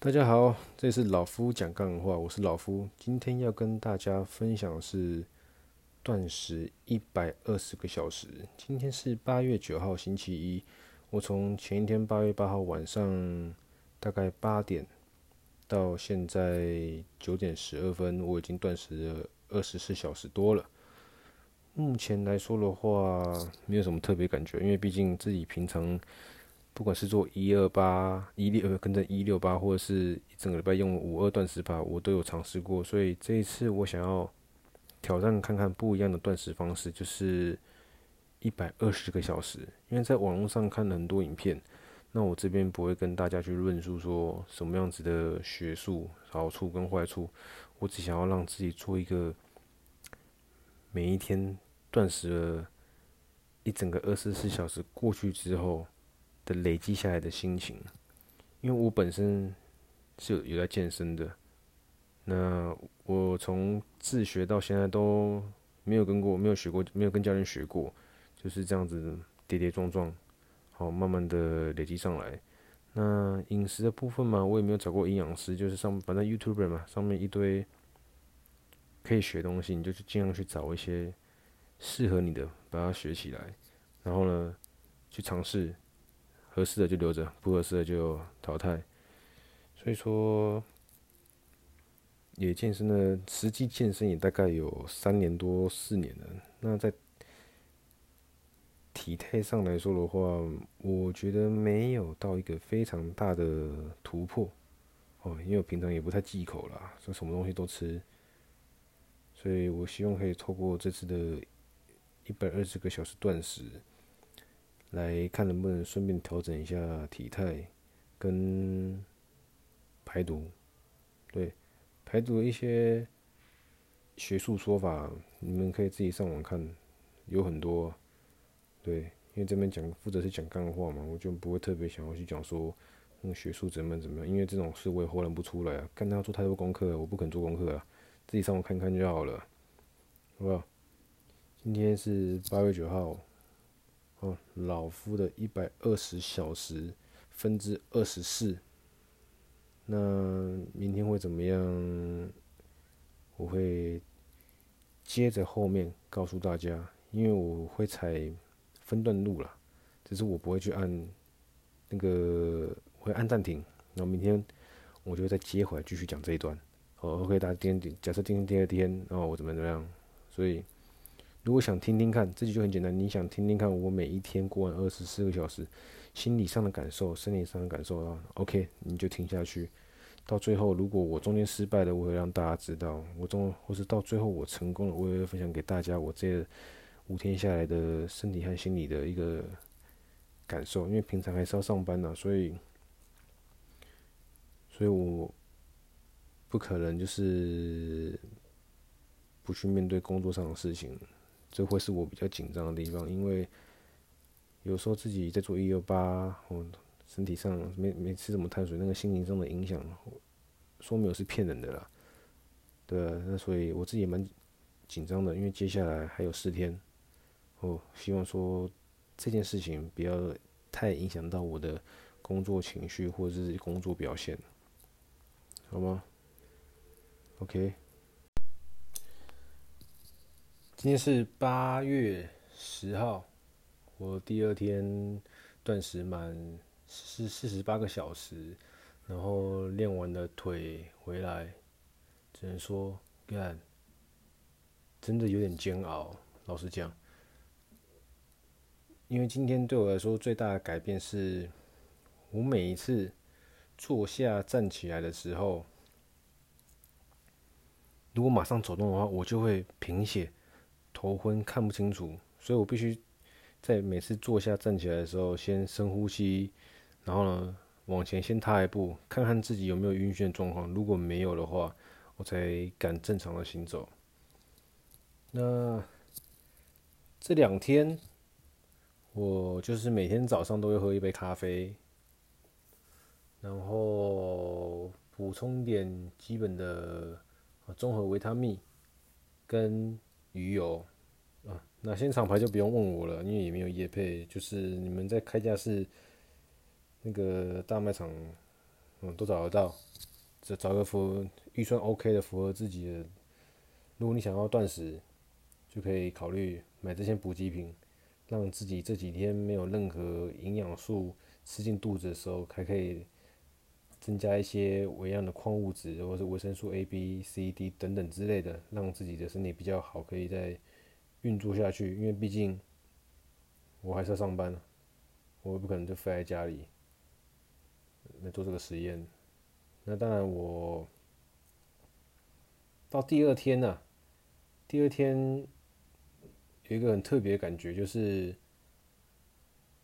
大家好，这是老夫讲干话，我是老夫。今天要跟大家分享的是断食一百二十个小时。今天是八月九号，星期一。我从前一天八月八号晚上大概八点到现在九点十二分，我已经断食了二十四小时多了。目前来说的话，没有什么特别感觉，因为毕竟自己平常。不管是做一二八、一六跟着一六八，或者是一整个礼拜用五二断食法，我都有尝试过。所以这一次我想要挑战看看不一样的断食方式，就是一百二十个小时。因为在网络上看了很多影片，那我这边不会跟大家去论述说什么样子的学术好处跟坏处，我只想要让自己做一个每一天断食了一整个二十四小时过去之后。的累积下来的心情，因为我本身是有有在健身的，那我从自学到现在都没有跟过，没有学过，没有跟教练学过，就是这样子跌跌撞撞，好慢慢的累积上来。那饮食的部分嘛，我也没有找过营养师，就是上反正 YouTube 嘛，上面一堆可以学东西，你就去尽量去找一些适合你的，把它学起来，然后呢，去尝试。合适的就留着，不合适的就淘汰。所以说，也健身了，实际健身也大概有三年多四年了。那在体态上来说的话，我觉得没有到一个非常大的突破哦，因为我平常也不太忌口啦，所以什么东西都吃。所以我希望可以透过这次的一百二十个小时断食。来看能不能顺便调整一下体态跟排毒，对排毒的一些学术说法，你们可以自己上网看，有很多。对，因为这边讲负责是讲干话嘛，我就不会特别想要去讲说那个学术怎么怎么样，因为这种事我也豁然不出来啊，干他做太多功课，我不肯做功课啊，自己上网看看就好了，好不好？今天是八月九号。哦，老夫的一百二十小时分之二十四，那明天会怎么样？我会接着后面告诉大家，因为我会采分段录了，只是我不会去按那个，我会按暂停，然后明天我就会再接回来继续讲这一段。哦，OK，大家今天假设今天第二天，然后我怎么怎么样，所以。如果想听听看，这集就很简单。你想听听看我每一天过完二十四个小时，心理上的感受、生理上的感受啊，OK，你就听下去。到最后，如果我中间失败了，我会让大家知道；我中或是到最后我成功了，我也会分享给大家我这五天下来的身体和心理的一个感受。因为平常还是要上班呢，所以，所以我不可能就是不去面对工作上的事情。这会是我比较紧张的地方，因为有时候自己在做一六八，我身体上没没吃什么碳水，那个心情上的影响，说没有是骗人的啦。对，那所以我自己也蛮紧张的，因为接下来还有四天，我希望说这件事情不要太影响到我的工作情绪或者是工作表现，好吗？OK。今天是八月十号，我第二天断食满是四十八个小时，然后练完了腿回来，只能说干，真的有点煎熬。老实讲，因为今天对我来说最大的改变是，我每一次坐下站起来的时候，如果马上走动的话，我就会贫血。头昏看不清楚，所以我必须在每次坐下站起来的时候，先深呼吸，然后呢往前先踏一步，看看自己有没有晕眩状况。如果没有的话，我才敢正常的行走。那这两天，我就是每天早上都会喝一杯咖啡，然后补充点基本的综合维他命跟。鱼油啊，那现场牌就不用问我了，因为也没有业配，就是你们在开价是那个大卖场嗯，都找得到。只找个符预算 OK 的，符合自己的。如果你想要断食，就可以考虑买这些补给品，让自己这几天没有任何营养素吃进肚子的时候，还可以增加一些微量的矿物质，或者是维生素 A、B、C、D 等等之类的，让自己的身体比较好，可以再运作下去。因为毕竟我还是要上班，我也不可能就废在家里来做这个实验。那当然，我到第二天呢、第二天有一个很特别的感觉，就是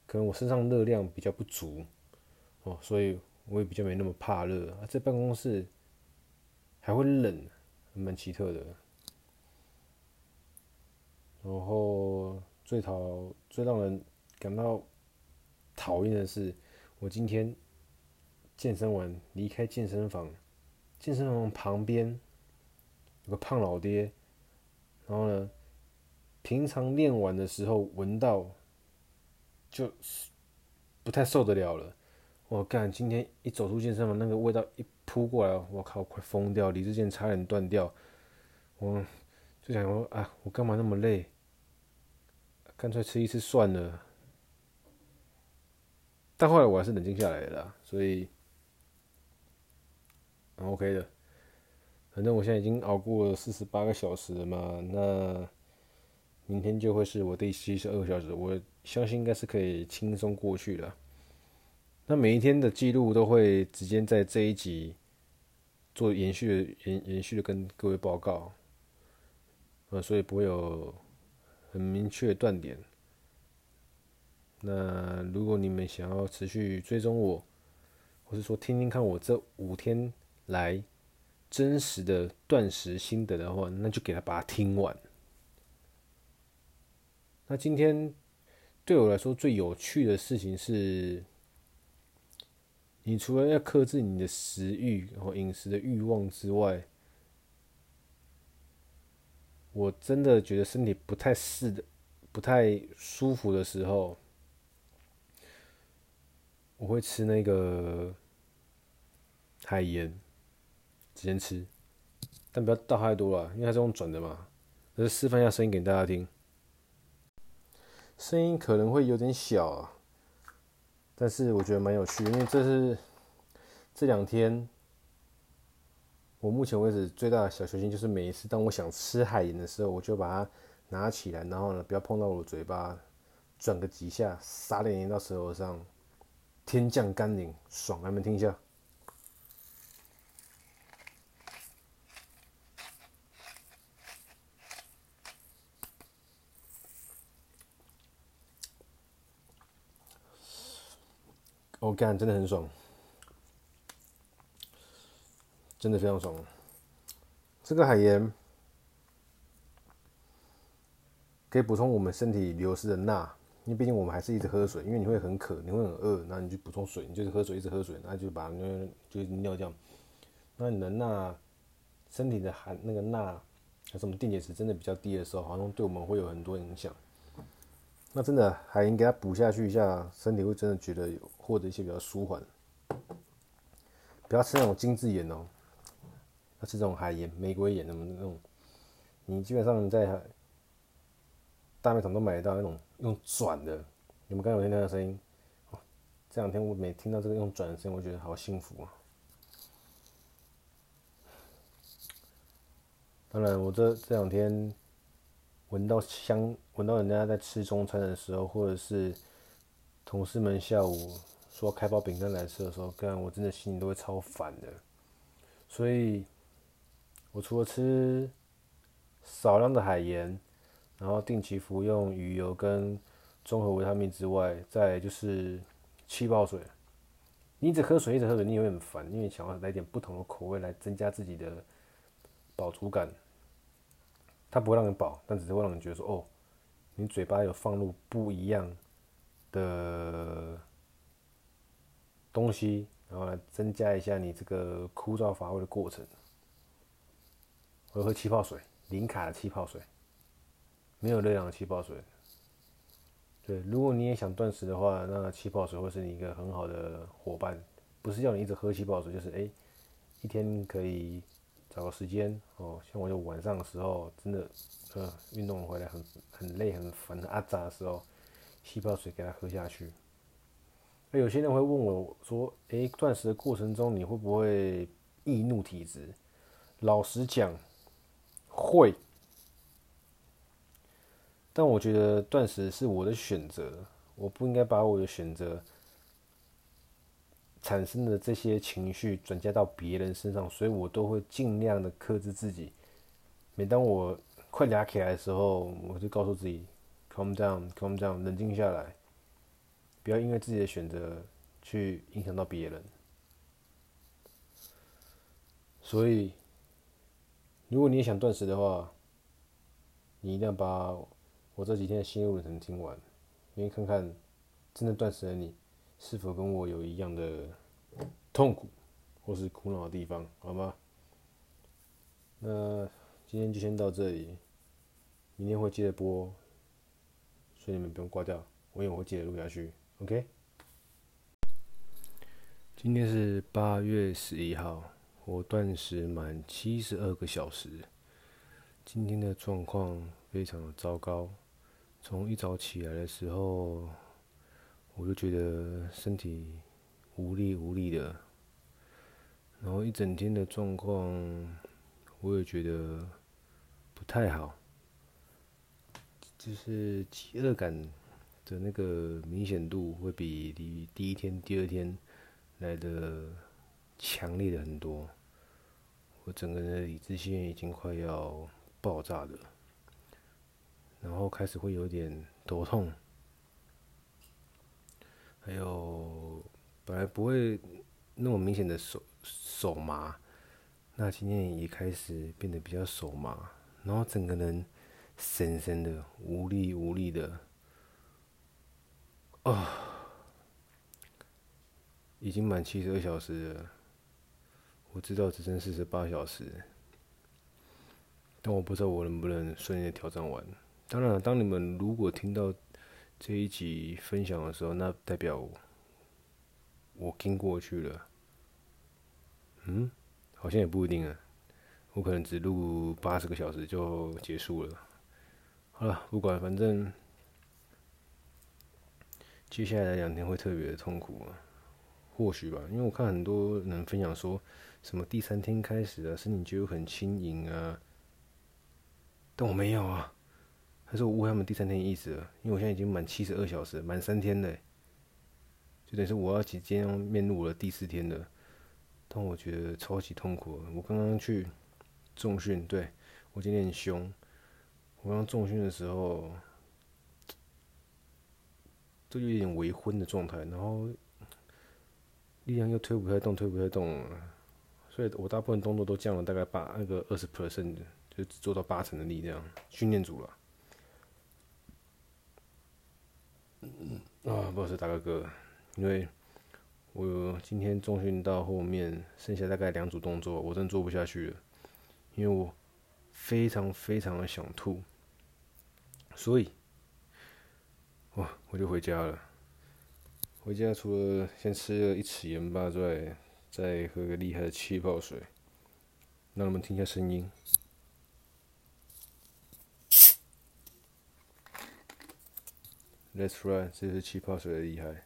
可能我身上热量比较不足哦，所以我也比较没那么怕热啊。在办公室还会冷，蛮奇特的。然后最讨最让人感到讨厌的是，我今天。健身完离开健身房，健身房旁边有个胖老爹，然后呢，平常练完的时候闻到就不太受得了了。我干，今天一走出健身房，那个味道一扑过来，我靠，快疯掉，理智线差点断掉。我就想说啊，我干嘛那么累？干脆吃一次算了。但后来我还是冷静下来了，所以。OK 的，反正我现在已经熬过了四十八个小时了嘛，那明天就会是我第七十二个小时，我相信应该是可以轻松过去了。那每一天的记录都会直接在这一集做延续的延延续的跟各位报告，呃，所以不会有很明确的断点。那如果你们想要持续追踪我，或是说听听看我这五天。来真实的断食心得的话，那就给他把它听完。那今天对我来说最有趣的事情是，你除了要克制你的食欲，然后饮食的欲望之外，我真的觉得身体不太适的、不太舒服的时候，我会吃那个海盐。直接吃，但不要倒太多了，因为它是用转的嘛。就是示范一下声音给大家听，声音可能会有点小啊，但是我觉得蛮有趣，因为这是这两天我目前为止最大的小球星，就是每一次当我想吃海盐的时候，我就把它拿起来，然后呢，不要碰到我的嘴巴，转个几下，撒点盐到舌头上，天降甘霖，爽！来，你们听一下。我干，真的很爽，真的非常爽。这个海盐可以补充我们身体流失的钠，因为毕竟我们还是一直喝水，因为你会很渴，你会很饿，那你就补充水，你就是喝水，一直喝水，那就把那就尿掉。那你的钠，身体的含那个钠，还有什么电解质真的比较低的时候，好像对我们会有很多影响。那真的海盐给它补下去一下，身体会真的觉得有获得一些比较舒缓。不要吃那种精致盐哦，要吃这种海盐、玫瑰盐那么那种。你基本上在大卖场都买得到那种用转的。你们刚刚有听到的声音？这两天我每听到这个用转的声音，我觉得好幸福啊。当然，我这这两天。闻到香，闻到人家在吃中餐的时候，或者是同事们下午说开包饼干来吃的时候，干我真的心里都会超烦的。所以，我除了吃少量的海盐，然后定期服用鱼油跟综合维他命之外，再就是气泡水。你一直喝水，一直喝水，你也会很烦，因为想要来点不同的口味来增加自己的饱足感。它不会让你饱，但只是会让你觉得说，哦，你嘴巴有放入不一样的东西，然后来增加一下你这个枯燥乏味的过程。我会喝气泡水，零卡的气泡水，没有热量的气泡水。对，如果你也想断食的话，那气泡水会是你一个很好的伙伴，不是要你一直喝气泡水，就是哎、一天可以找个时间哦，像我就晚上的时候真的呃运动回来很很累很烦很阿杂的时候，气泡水给它喝下去。那有些人会问我说，哎、欸，断食的过程中你会不会易怒体质？老实讲，会。但我觉得断食是我的选择，我不应该把我的选择产生的这些情绪转嫁到别人身上，所以我都会尽量的克制自己。每当我快俩起来的时候，我就告诉自己，calm down，calm down，冷静下来，不要因为自己的选择去影响到别人。所以，如果你也想断食的话，你一定要把。我这几天的心路历程听完，因为看看真的断食的你，是否跟我有一样的痛苦或是苦恼的地方，好吗？那今天就先到这里，明天会接着播，所以你们不用挂掉，我也会接着录下去，OK？今天是八月十一号，我断食满七十二个小时，今天的状况非常的糟糕。从一早起来的时候，我就觉得身体无力无力的，然后一整天的状况，我也觉得不太好，就是饥饿感的那个明显度会比第第一天、第二天来的强烈的很多，我整个人的理智线已经快要爆炸了。然后开始会有点头痛，还有本来不会那么明显的手手麻，那今天也开始变得比较手麻，然后整个人深深的无力无力的，啊、已经满七十二小时了，我知道只剩四十八小时，但我不知道我能不能顺利的挑战完。当然，当你们如果听到这一集分享的时候，那代表我听过去了。嗯，好像也不一定啊，我可能只录八十个小时就结束了。好了，不管，反正接下来的两天会特别的痛苦啊，或许吧，因为我看很多人分享说什么第三天开始啊，身体就很轻盈啊，但我没有啊。还是我误会他们第三天的意思了，因为我现在已经满七十二小时，满三天了，就等于是我要即将面入我的第四天了。但我觉得超级痛苦。我刚刚去重训，对，我今天很凶。我刚重训的时候，都有点微昏的状态，然后力量又推不太动，推不太动，所以我大部分动作都降了大概八那个二十 percent，就只做到八成的力量，训练组了。啊，不好意思，大哥哥，因为我今天重训到后面剩下大概两组动作，我真做不下去了，因为我非常非常的想吐，所以，哇，我就回家了。回家除了先吃了一匙盐巴之外，再喝个厉害的气泡水，让你们听一下声音。Let's run，这是气泡水的厉害。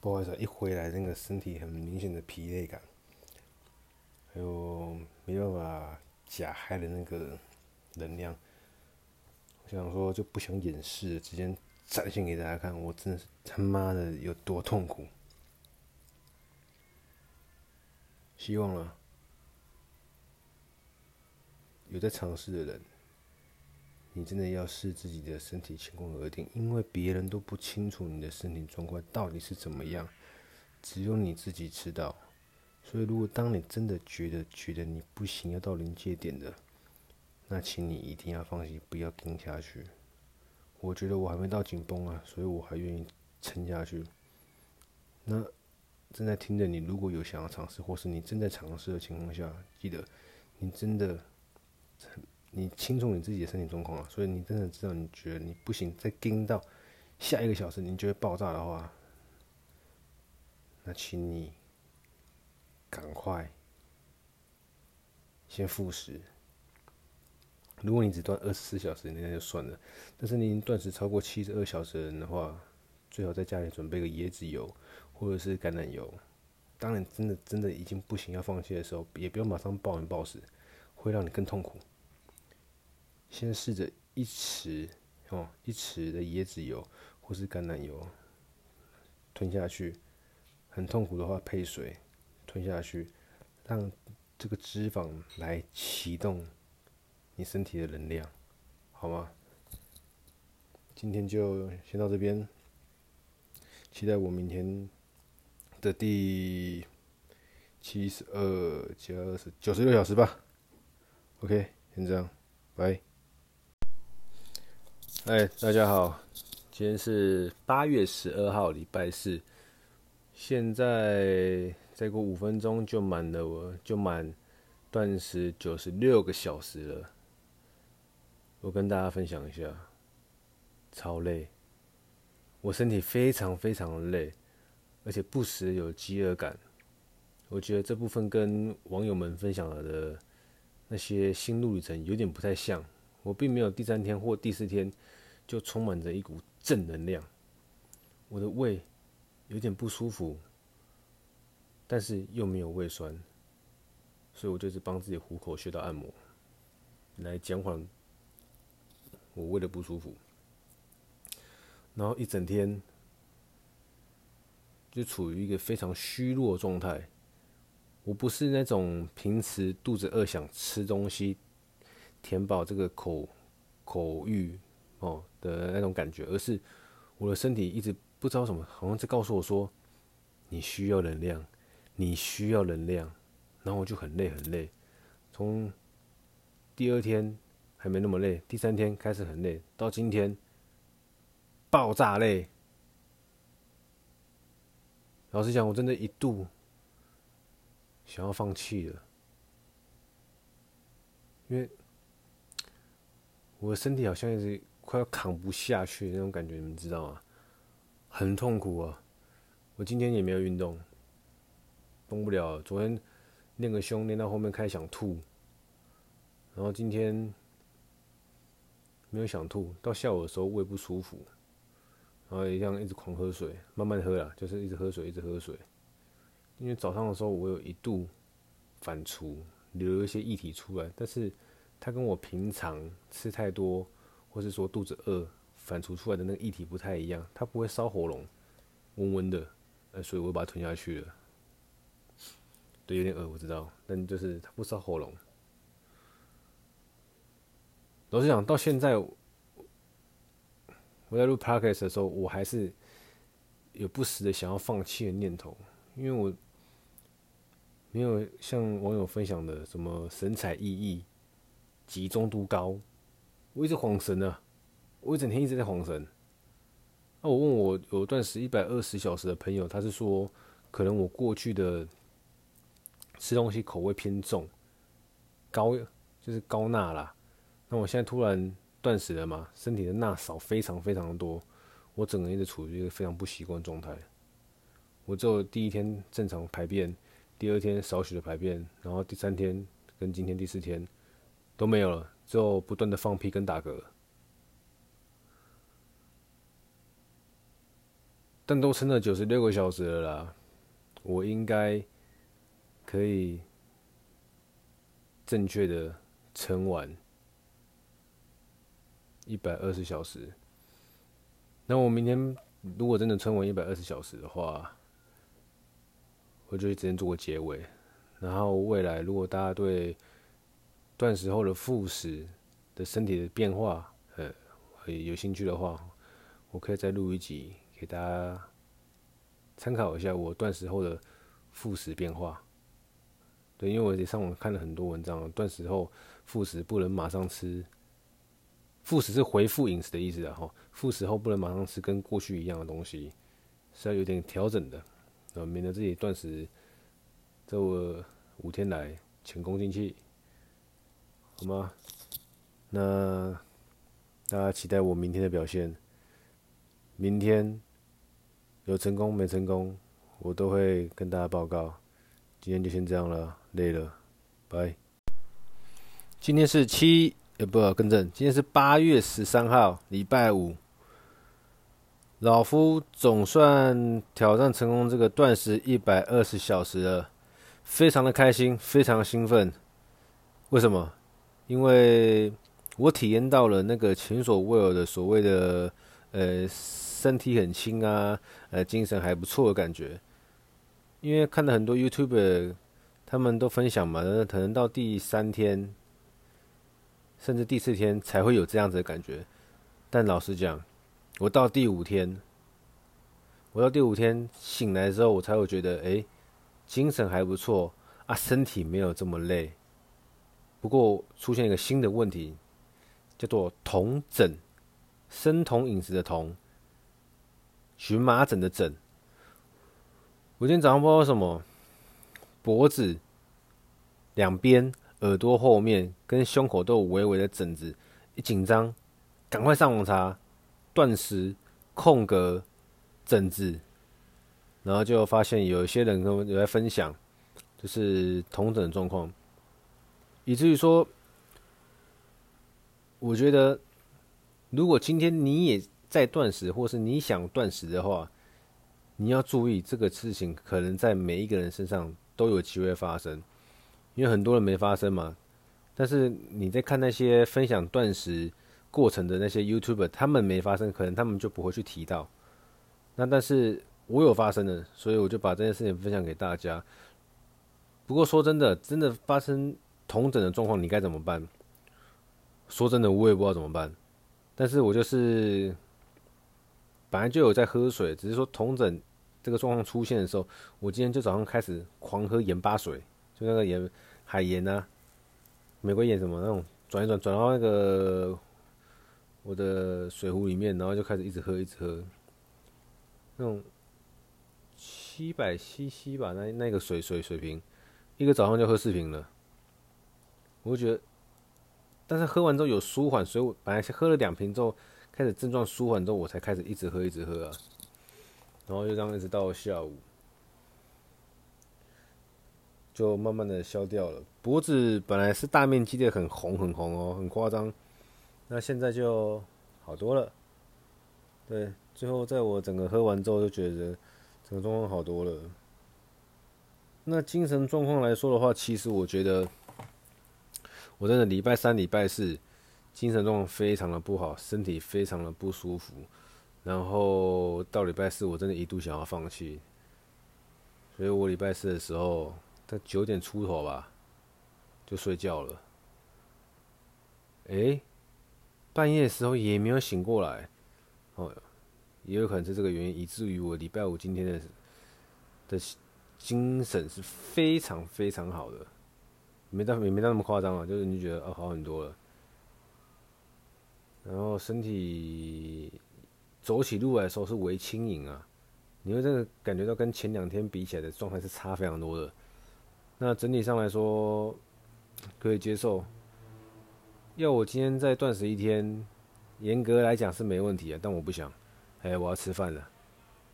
不好意思，一回来那个身体很明显的疲累感，还有没办法假嗨的那个能量。我想说就不想掩饰，直接展现给大家看，我真的是他妈的有多痛苦。希望了，有在尝试的人，你真的要视自己的身体情况而定，因为别人都不清楚你的身体状况到底是怎么样，只有你自己知道。所以，如果当你真的觉得觉得你不行，要到临界点的，那请你一定要放弃，不要撑下去。我觉得我还没到紧绷啊，所以我还愿意撑下去。那。正在听着你，如果有想要尝试，或是你正在尝试的情况下，记得你真的你清楚你自己的身体状况啊，所以你真的知道你觉得你不行，再盯到下一个小时你就会爆炸的话，那请你赶快先复食。如果你只断二十四小时，那就算了。但是你已经断食超过七十二小时的人的话，最好在家里准备个椰子油或者是橄榄油。当然，真的真的已经不行要放弃的时候，也不要马上暴饮暴食，会让你更痛苦。先试着一匙哦，一匙的椰子油或是橄榄油吞下去，很痛苦的话配水吞下去，让这个脂肪来启动。你身体的能量，好吗？今天就先到这边，期待我明天的第七十二加二十九十六小时吧。OK，先这样，拜。哎，大家好，今天是八月十二号，礼拜四，现在再过五分钟就满了，我就满断食九十六个小时了。我跟大家分享一下，超累，我身体非常非常累，而且不时有饥饿感。我觉得这部分跟网友们分享的那些心路历程有点不太像。我并没有第三天或第四天就充满着一股正能量，我的胃有点不舒服，但是又没有胃酸，所以我就是帮自己虎口穴道按摩，来减缓。我胃的不舒服，然后一整天就处于一个非常虚弱状态。我不是那种平时肚子饿想吃东西填饱这个口口欲哦的那种感觉，而是我的身体一直不知道什么，好像在告诉我说，你需要能量，你需要能量，然后我就很累很累，从第二天。还没那么累，第三天开始很累，到今天爆炸累。老实讲，我真的一度想要放弃了，因为我的身体好像一直快要扛不下去那种感觉，你们知道吗？很痛苦啊！我今天也没有运动，动不了。昨天练个胸，练到后面开始想吐，然后今天。没有想吐，到下午的时候胃不舒服，然后一样一直狂喝水，慢慢喝啦，就是一直喝水，一直喝水。因为早上的时候我有一度反刍，流一些液体出来，但是它跟我平常吃太多，或是说肚子饿反刍出来的那个液体不太一样，它不会烧喉咙，温温的，呃，所以我把它吞下去了。对，有点饿，我知道，但就是它不烧喉咙。老实讲，到现在我在录 podcast 的时候，我还是有不时的想要放弃的念头，因为我没有像网友分享的什么神采奕奕、集中度高，我一直晃神啊，我一整天一直在晃神。那我问我有断食一百二十小时的朋友，他是说可能我过去的吃东西口味偏重，高就是高钠啦。那我现在突然断食了嘛，身体的钠少非常非常多，我整个人一直处于一个非常不习惯状态。我只有第一天正常排便，第二天少许的排便，然后第三天跟今天第四天都没有了，之后不断的放屁跟打嗝，但都撑了九十六个小时了啦，我应该可以正确的撑完。一百二十小时，那我明天如果真的撑完一百二十小时的话，我就直接做个结尾。然后未来如果大家对断食后的复食的身体的变化，呃，有兴趣的话，我可以再录一集给大家参考一下我断食后的复食变化。对，因为我也上网看了很多文章，断食后复食不能马上吃。复食是恢复饮食的意思啊，哈！复食后不能马上吃跟过去一样的东西，是要有点调整的，呃，免得自己断食这五天来前功尽弃，好吗？那大家期待我明天的表现。明天有成功没成功，我都会跟大家报告。今天就先这样了，累了，拜。今天是七，也不更正，今天是八月十三号，礼拜五。老夫总算挑战成功这个断食一百二十小时了，非常的开心，非常的兴奋。为什么？因为我体验到了那个前所未有的所谓的呃身体很轻啊，呃精神还不错的感觉。因为看了很多 YouTube，他们都分享嘛，可能到第三天，甚至第四天才会有这样子的感觉。但老实讲，我到第五天，我到第五天醒来之后，我才会觉得，哎，精神还不错啊，身体没有这么累。不过出现一个新的问题，叫做酮疹，生酮饮食的酮，荨麻疹的疹。我今天早上不知道什么，脖子两边、耳朵后面跟胸口都有微微的疹子，一紧张，赶快上网查。断食空格疹子，然后就发现有一些人跟我有在分享，就是同等状况，以至于说，我觉得如果今天你也在断食，或是你想断食的话，你要注意这个事情可能在每一个人身上都有机会发生，因为很多人没发生嘛，但是你在看那些分享断食。过程的那些 YouTuber，他们没发生，可能他们就不会去提到。那但是我有发生的，所以我就把这件事情分享给大家。不过说真的，真的发生同等的状况，你该怎么办？说真的，我也不知道怎么办。但是我就是本来就有在喝水，只是说同等这个状况出现的时候，我今天就早上开始狂喝盐巴水，那个盐海盐啊，美国盐什么那种，转一转转到那个。我的水壶里面，然后就开始一直喝，一直喝，那种七百 CC 吧，那那个水水水瓶，一个早上就喝四瓶了。我就觉得，但是喝完之后有舒缓，所以我本来是喝了两瓶之后，开始症状舒缓之后，我才开始一直喝，一直喝啊。然后就这样一直到下午，就慢慢的消掉了。脖子本来是大面积的很红很红哦，很夸张。那现在就好多了，对，最后在我整个喝完之后，就觉得整个状况好多了。那精神状况来说的话，其实我觉得我真的礼拜三、礼拜四精神状况非常的不好，身体非常的不舒服。然后到礼拜四，我真的一度想要放弃，所以我礼拜四的时候在九点出头吧，就睡觉了。诶。半夜的时候也没有醒过来，哦，也有可能是这个原因，以至于我礼拜五今天的的精神是非常非常好的，没到也没到那么夸张啊，就是你觉得哦好很多了，然后身体走起路来的时候是微轻盈啊，你会这个感觉到跟前两天比起来的状态是差非常多的，那整体上来说可以接受。要我今天再断食一天，严格来讲是没问题啊，但我不想，哎，我要吃饭了，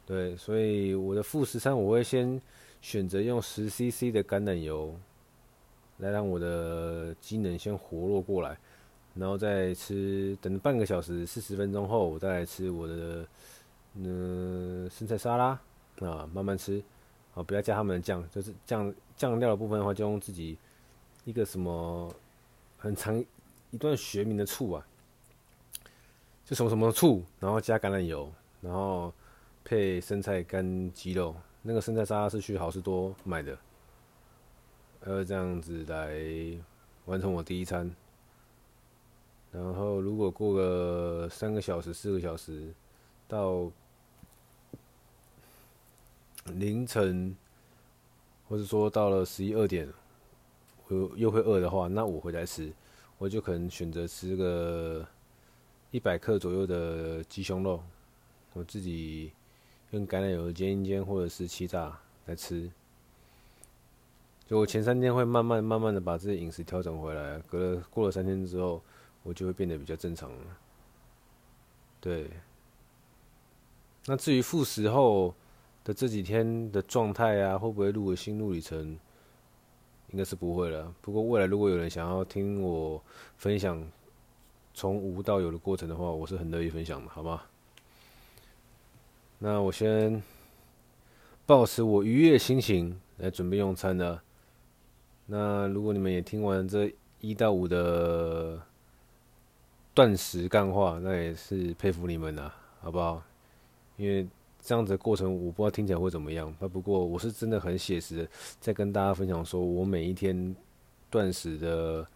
对，所以我的副食餐我会先选择用十 CC 的橄榄油，来让我的机能先活络过来，然后再吃，等半个小时四十分钟后，我再来吃我的嗯、生菜沙拉啊，慢慢吃，啊，不要加他们的酱，就是酱酱料的部分的话，就用自己一个什么很长。一段学名的醋啊，就什么什么醋，然后加橄榄油，然后配生菜干鸡肉。那个生菜沙拉是去好市多买的，还有这样子来完成我第一餐。然后如果过个三个小时、四个小时，到凌晨，或者说到了十一二点，我又会饿的话，那我回来吃。我就可能选择吃个一百克左右的鸡胸肉，我自己用橄榄油煎一煎，或者是气炸来吃。就我前三天会慢慢慢慢的把这些饮食调整回来，隔了过了三天之后，我就会变得比较正常了。对。那至于复食后的这几天的状态啊，会不会录个心路历程？应该是不会了。不过未来如果有人想要听我分享从无到有的过程的话，我是很乐意分享的，好吗？那我先保持我愉悦心情来准备用餐了。那如果你们也听完这一到五的断食干话，那也是佩服你们了，好不好？因为这样子过程，我不知道听起来会怎么样。那不过我是真的很写实，在跟大家分享，说我每一天断食的，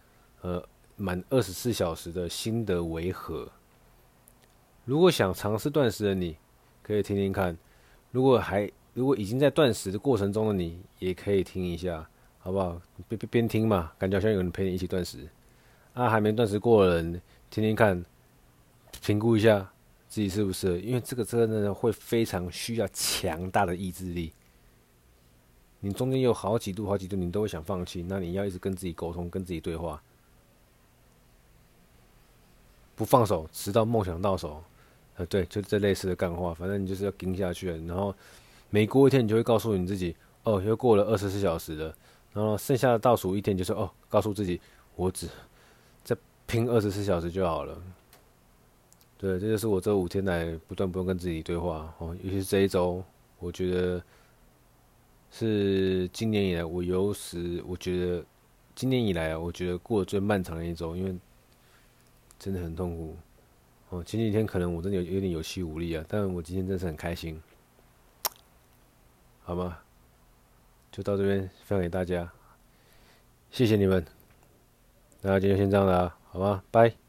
呃，满二十四小时的心得为何。如果想尝试断食的你，可以听听看；如果还如果已经在断食的过程中的你，也可以听一下，好不好？边边边听嘛，感觉好像有人陪你一起断食。啊，还没断食过的人，听听看，评估一下。自己是不是？因为这个真的会非常需要强大的意志力。你中间有好几度、好几度，你都会想放弃。那你要一直跟自己沟通，跟自己对话，不放手，直到梦想到手。呃，对，就这类似的干话，反正你就是要撑下去。然后每过一天，你就会告诉你自己：哦，又过了二十四小时了。然后剩下的倒数一天，就是哦，告诉自己，我只再拼二十四小时就好了。对，这就是我这五天来不断不断跟自己对话哦，尤其是这一周，我觉得是今年以来我有史，我觉得今年以来啊，我觉得过得最漫长的一周，因为真的很痛苦哦。前几天可能我真的有有点有气无力啊，但我今天真是很开心，好吗？就到这边分享给大家，谢谢你们，那今天先这样了啊，好吗？拜。